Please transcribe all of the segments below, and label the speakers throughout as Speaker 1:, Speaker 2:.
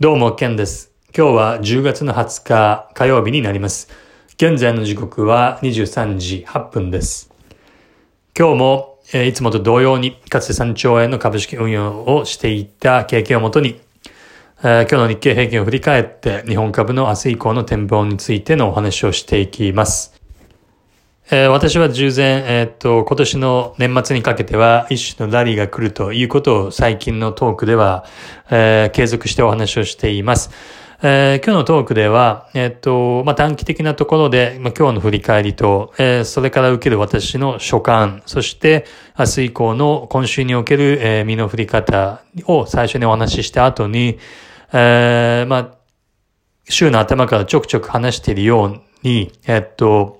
Speaker 1: どうも、ケンです。今日は10月の20日火曜日になります。現在の時刻は23時8分です。今日も、え、いつもと同様に、かつて3兆円の株式運用をしていた経験をもとに、えー、今日の日経平均を振り返って、日本株の明日以降の展望についてのお話をしていきます。えー、私は従前、えー、っと、今年の年末にかけては一種のラリーが来るということを最近のトークでは、えー、継続してお話をしています。え今日のトークでは、えっと、まあ、短期的なところで、まあ、今日の振り返りと、えそれから受ける私の所感、そして明日以降の今週における、え身の振り方を最初にお話しした後に、えまあ、週の頭からちょくちょく話しているように、えっと、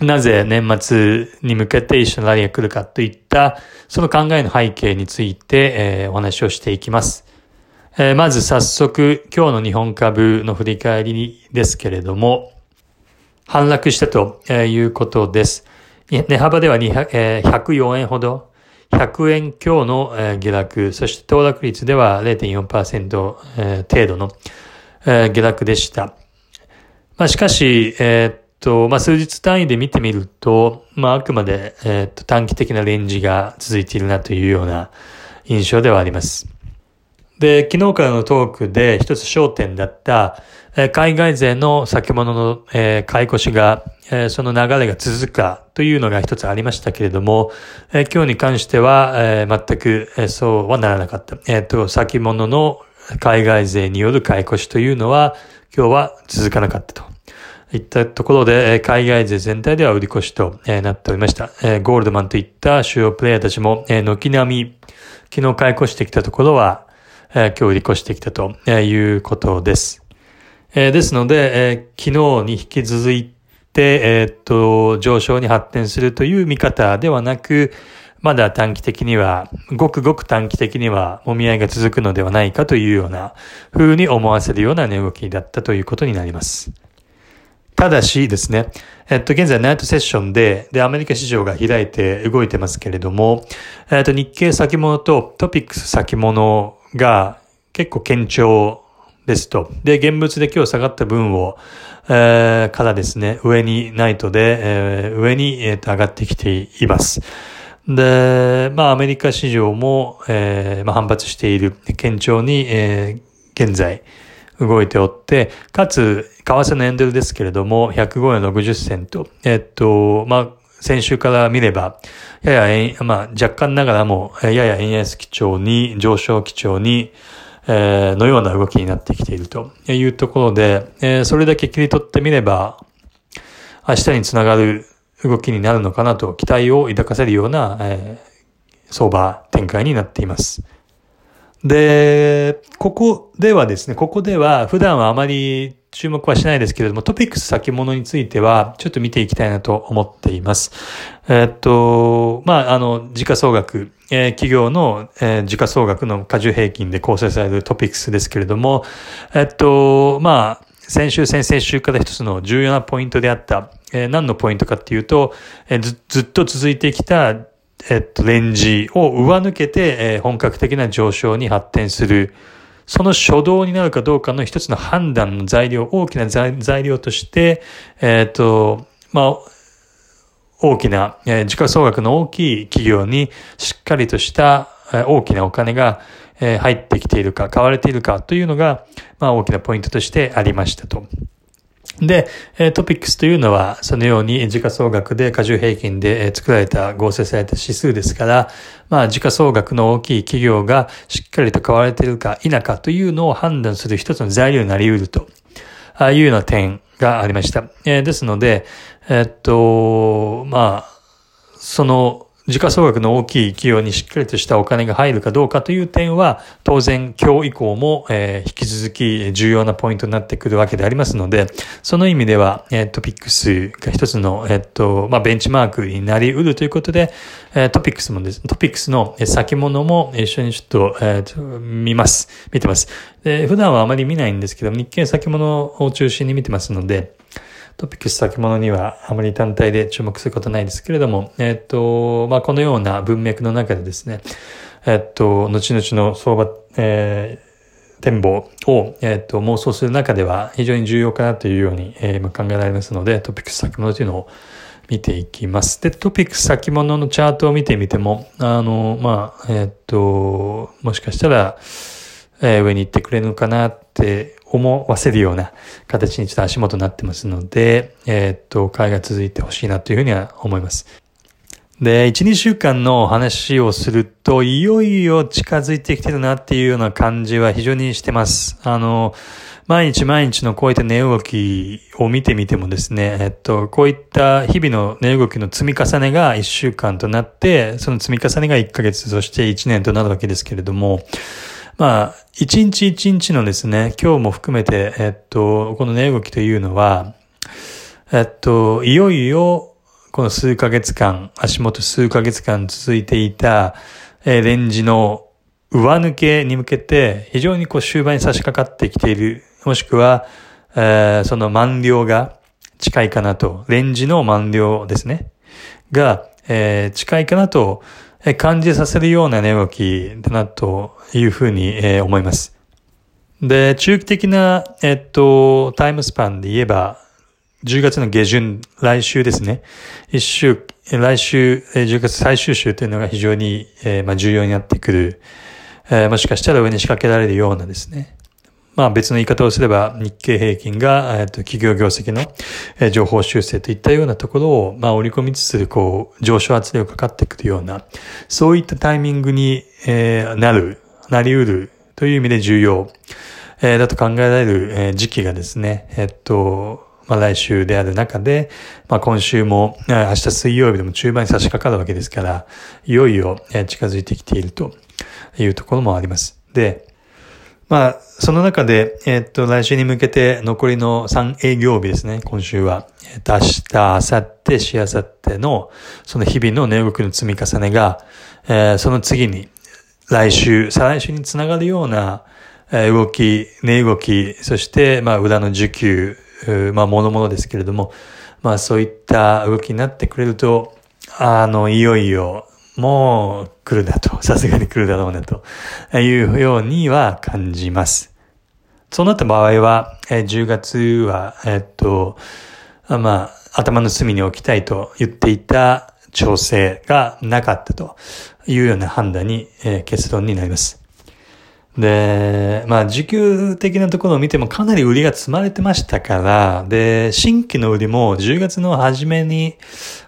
Speaker 1: なぜ年末に向けて一緒のラリーが来るかといった、その考えの背景について、えー、お話をしていきます。えー、まず早速、今日の日本株の振り返りですけれども、反落したということです。値幅では104円ほど、100円強の下落、そして騰落率では0.4%程度の下落でした。まあ、しかし、えーと、まあ、数日単位で見てみると、まあ、あくまで、えっ、と、短期的なレンジが続いているなというような印象ではあります。で、昨日からのトークで一つ焦点だった、えー、海外勢の先物の、えー、買い越しが、えー、その流れが続くかというのが一つありましたけれども、え、今日に関しては、え、全く、え、そうはならなかった。えっ、と、先物の海外勢による買い越しというのは、今日は続かなかったと。いったところで、海外勢全体では売り越しとなっておりました。ゴールドマンといった主要プレイヤーたちも、軒並み、昨日買い越してきたところは、今日売り越してきたということです。ですので、昨日に引き続いて、えっと、上昇に発展するという見方ではなく、まだ短期的には、ごくごく短期的には、もみ合いが続くのではないかというような、風に思わせるような値動きだったということになります。ただしですね、えっと、現在ナイトセッションで、で、アメリカ市場が開いて動いてますけれども、えっと、日経先物とトピックス先物が結構堅調ですと。で、現物で今日下がった分を、えー、からですね、上にナイトで、えー、上に、えー、と上がってきています。で、まあ、アメリカ市場も、えー、まあ、反発している、堅調に、えー、現在、動いておって、かつ、為替のエンドルですけれども、105円60銭と、えっと、まあ、先週から見れば、やや、まあ、若干ながらも、やや円安基調に、上昇基調に、えー、のような動きになってきているというところで、えー、それだけ切り取ってみれば、明日につながる動きになるのかなと期待を抱かせるような、えー、相場展開になっています。で、ここではですね、ここでは普段はあまり注目はしないですけれども、トピックス先物についてはちょっと見ていきたいなと思っています。えっと、まあ、あの、時価総額、えー、企業の、えー、時価総額の過重平均で構成されるトピックスですけれども、えっと、まあ、先週、先々週から一つの重要なポイントであった、え、何のポイントかっていうと、え、ずっと続いてきたえっと、レンジを上抜けて、えー、本格的な上昇に発展する。その初動になるかどうかの一つの判断の材料、大きな材料として、えっ、と、まあ、大きな、えー、時価総額の大きい企業にしっかりとした、えー、大きなお金が、えー、入ってきているか、買われているかというのが、まあ、大きなポイントとしてありましたと。で、トピックスというのは、そのように時価総額で過重平均で作られた、合成された指数ですから、まあ、時価総額の大きい企業がしっかりと買われているか否かというのを判断する一つの材料になり得るというような点がありました。ですので、えっと、まあ、その時価総額の大きい企業にしっかりとしたお金が入るかどうかという点は、当然今日以降も、えー、引き続き重要なポイントになってくるわけでありますので、その意味では、えー、トピックスが一つの、えー、と、まあ、ベンチマークになり得るということで、えー、トピックスもです、トピックスの先物も一緒にちょっと、えー、見ます。見てます。で、普段はあまり見ないんですけど、日経先物を中心に見てますので、トピックス先物にはあまり単体で注目することないですけれども、えっ、と、まあ、このような文脈の中でですね、えっ、と、後々の相場、えー、展望を、えっ、と、妄想する中では非常に重要かなというように、えー、考えられますので、トピックス先物というのを見ていきます。で、トピックス先物のチャートを見てみても、あの、まあ、えっ、と、もしかしたら、え、上に行ってくれるのかなって思わせるような形にちょっと足元になってますので、えっ、と、会が続いてほしいなというふうには思います。で、1、2週間の話をすると、いよいよ近づいてきてるなっていうような感じは非常にしてます。あの、毎日毎日のこういった値動きを見てみてもですね、えっと、こういった日々の値動きの積み重ねが1週間となって、その積み重ねが1ヶ月、そして1年となるわけですけれども、まあ、1日1日のですね、今日も含めて、えっと、この値動きというのは、えっと、いよいよこの数ヶ月間、足元数ヶ月間続いていた、え、レンジの上抜けに向けて非常にこう終盤に差し掛かってきている、もしくは、えー、その満了が近いかなと、レンジの満了ですね、が、えー、近いかなと感じさせるような値動きだなというふうに、思います。で、中期的な、えっと、タイムスパンで言えば、10月の下旬、来週ですね。一週、来週、10月最終週というのが非常に、えー、まあ、重要になってくる。えー、もしかしたら上に仕掛けられるようなですね。まあ別の言い方をすれば日経平均が、えっと、企業業績の、情報修正といったようなところを、まあ織り込みつつ、こう、上昇圧力がかかってくるような、そういったタイミングに、えー、なる、なり得るという意味で重要、えー、だと考えられる、えー、時期がですね、えっと、まあ、来週である中で、まあ、今週も、明日水曜日でも中盤に差し掛かるわけですから、いよいよ近づいてきているというところもあります。で、まあ、その中で、えっと、来週に向けて残りの3営業日ですね、今週は。えっと、明日、明後日、しあさっての、その日々の値動きの積み重ねが、えー、その次に、来週、再来週につながるような、え動き、値動き、そして、まあ、裏の需給、まあ、ものものですけれども、まあ、そういった動きになってくれると、あの、いよいよ、もう来るだと、さすがに来るだろうなというようには感じます。そうなった場合は、え10月は、えっと、まあ、頭の隅に置きたいと言っていた調整がなかったというような判断に、え、結論になります。で、まあ、時給的なところを見てもかなり売りが積まれてましたから、で、新規の売りも10月の初めに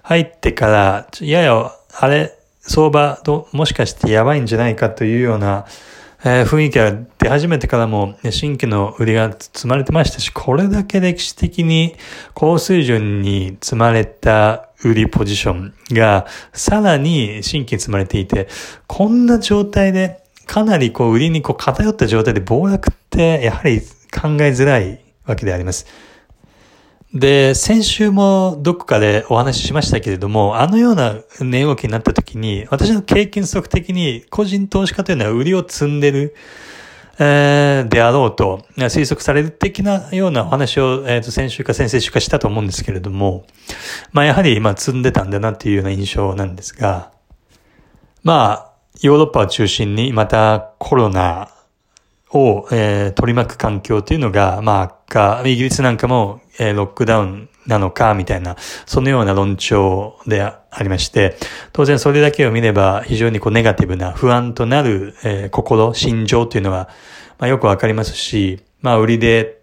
Speaker 1: 入ってから、やや、あれ、相場と、もしかしてやばいんじゃないかというような、えー、雰囲気が出始めてからも、ね、新規の売りが積まれてましたし、これだけ歴史的に高水準に積まれた売りポジションが、さらに新規に積まれていて、こんな状態でかなりこう売りにこう偏った状態で暴落ってやはり考えづらいわけであります。で、先週もどこかでお話ししましたけれども、あのような値動きになった時に、私の経験則的に個人投資家というのは売りを積んでる、えー、であろうと推測される的なようなお話を、えー、と先週か先々週かしたと思うんですけれども、まあやはりまあ積んでたんだなっていうような印象なんですが、まあ、ヨーロッパを中心にまたコロナを、えー、取り巻く環境というのが、まあ悪化、イギリスなんかも、えー、ロックダウンなのか、みたいな、そのような論調でありまして、当然それだけを見れば非常にこうネガティブな不安となる、えー、心、心情というのは、まあ、よくわかりますし、まあ売りで、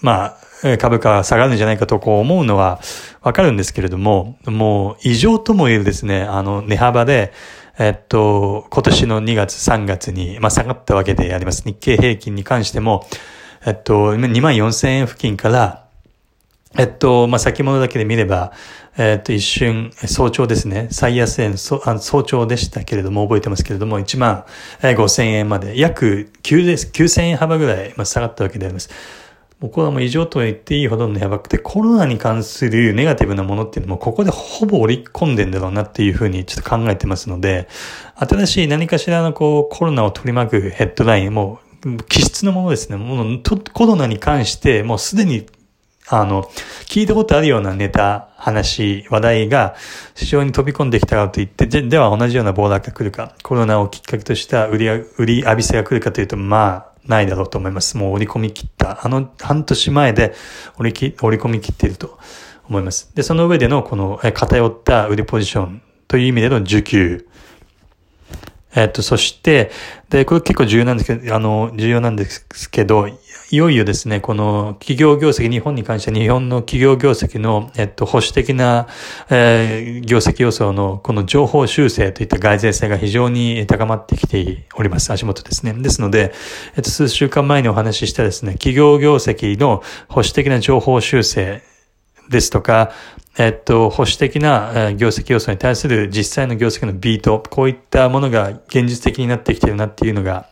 Speaker 1: まあ株価が下がるんじゃないかとこう思うのはわかるんですけれども、もう異常とも言えるですね、あの値幅で、えっと、今年の2月、3月に、まあ、下がったわけであります。日経平均に関しても、えっと、2万4千円付近から、えっと、まあ、先物だけで見れば、えっと、一瞬、早朝ですね。最安円、早朝でしたけれども、覚えてますけれども、1万5千円まで、約9千円幅ぐらいま下がったわけであります。もうこれはもう異常と言っていいほどのやばくて、コロナに関するネガティブなものっていうのも、ここでほぼ織り込んでんだろうなっていうふうにちょっと考えてますので、新しい何かしらのこう、コロナを取り巻くヘッドライン、もう、気質のものですね。もの、コロナに関して、もうすでに、あの、聞いたことあるようなネタ、話、話題が市場に飛び込んできたかといって、では同じような暴落が来るか、コロナをきっかけとした売り、売り浴びせが来るかというと、まあ、ないだろうと思います。もう折り込み切った。あの半年前で折り折り込み切っていると思います。で、その上でのこの偏った売りポジションという意味での需給。えっと、そして、で、これ結構重要なんですけど、あの、重要なんですけど、いよいよですね、この企業業績、日本に関して日本の企業業績の、えっと、保守的な、えー、業績予想のこの情報修正といった外税性が非常に高まってきております。足元ですね。ですので、えっと、数週間前にお話ししたですね、企業業績の保守的な情報修正ですとか、えっと、保守的な業績予想に対する実際の業績のビート、こういったものが現実的になってきているなっていうのが、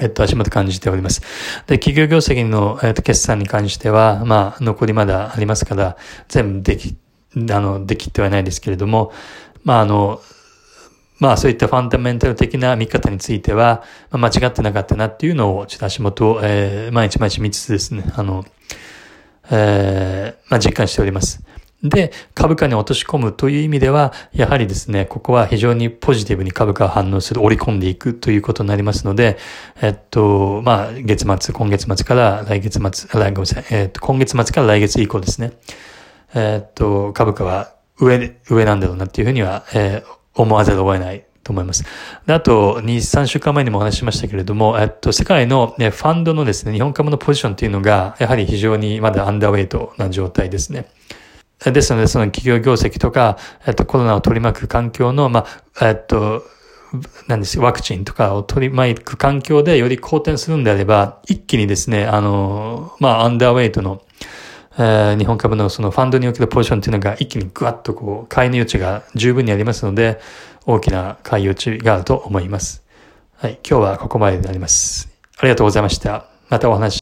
Speaker 1: えっと、足元感じております。で、企業業績の、えっと、決算に関しては、まあ、残りまだありますから、全部でき、あの、できてはないですけれども、まあ、あの、まあそういったファンダメンタル的な見方については、まあ、間違ってなかったなっていうのを、ちょっと足元を、えー、毎日毎日見つつですね、あの、えー、まあ実感しております。で、株価に落とし込むという意味では、やはりですね、ここは非常にポジティブに株価を反応する、織り込んでいくということになりますので、えっと、まあ、月末、今月末から来月末、ごめんなさい、えっと、今月末から来月以降ですね、えっと、株価は上、上なんだろうなっていうふうには、えー、思わざるを得ないと思います。あと、2、3週間前にもお話ししましたけれども、えっと、世界の、ね、ファンドのですね、日本株のポジションっていうのが、やはり非常にまだアンダーウェイトな状態ですね。ですので、その企業業績とか、えっと、コロナを取り巻く環境の、まあ、えっと、なんですワクチンとかを取り巻く環境でより好転するんであれば、一気にですね、あの、まあ、アンダーウェイトの、えー、日本株のそのファンドにおけるポジションっていうのが一気にグワッとこう、買いの余地が十分にありますので、大きな買い余地があると思います。はい、今日はここまでになります。ありがとうございました。またお話し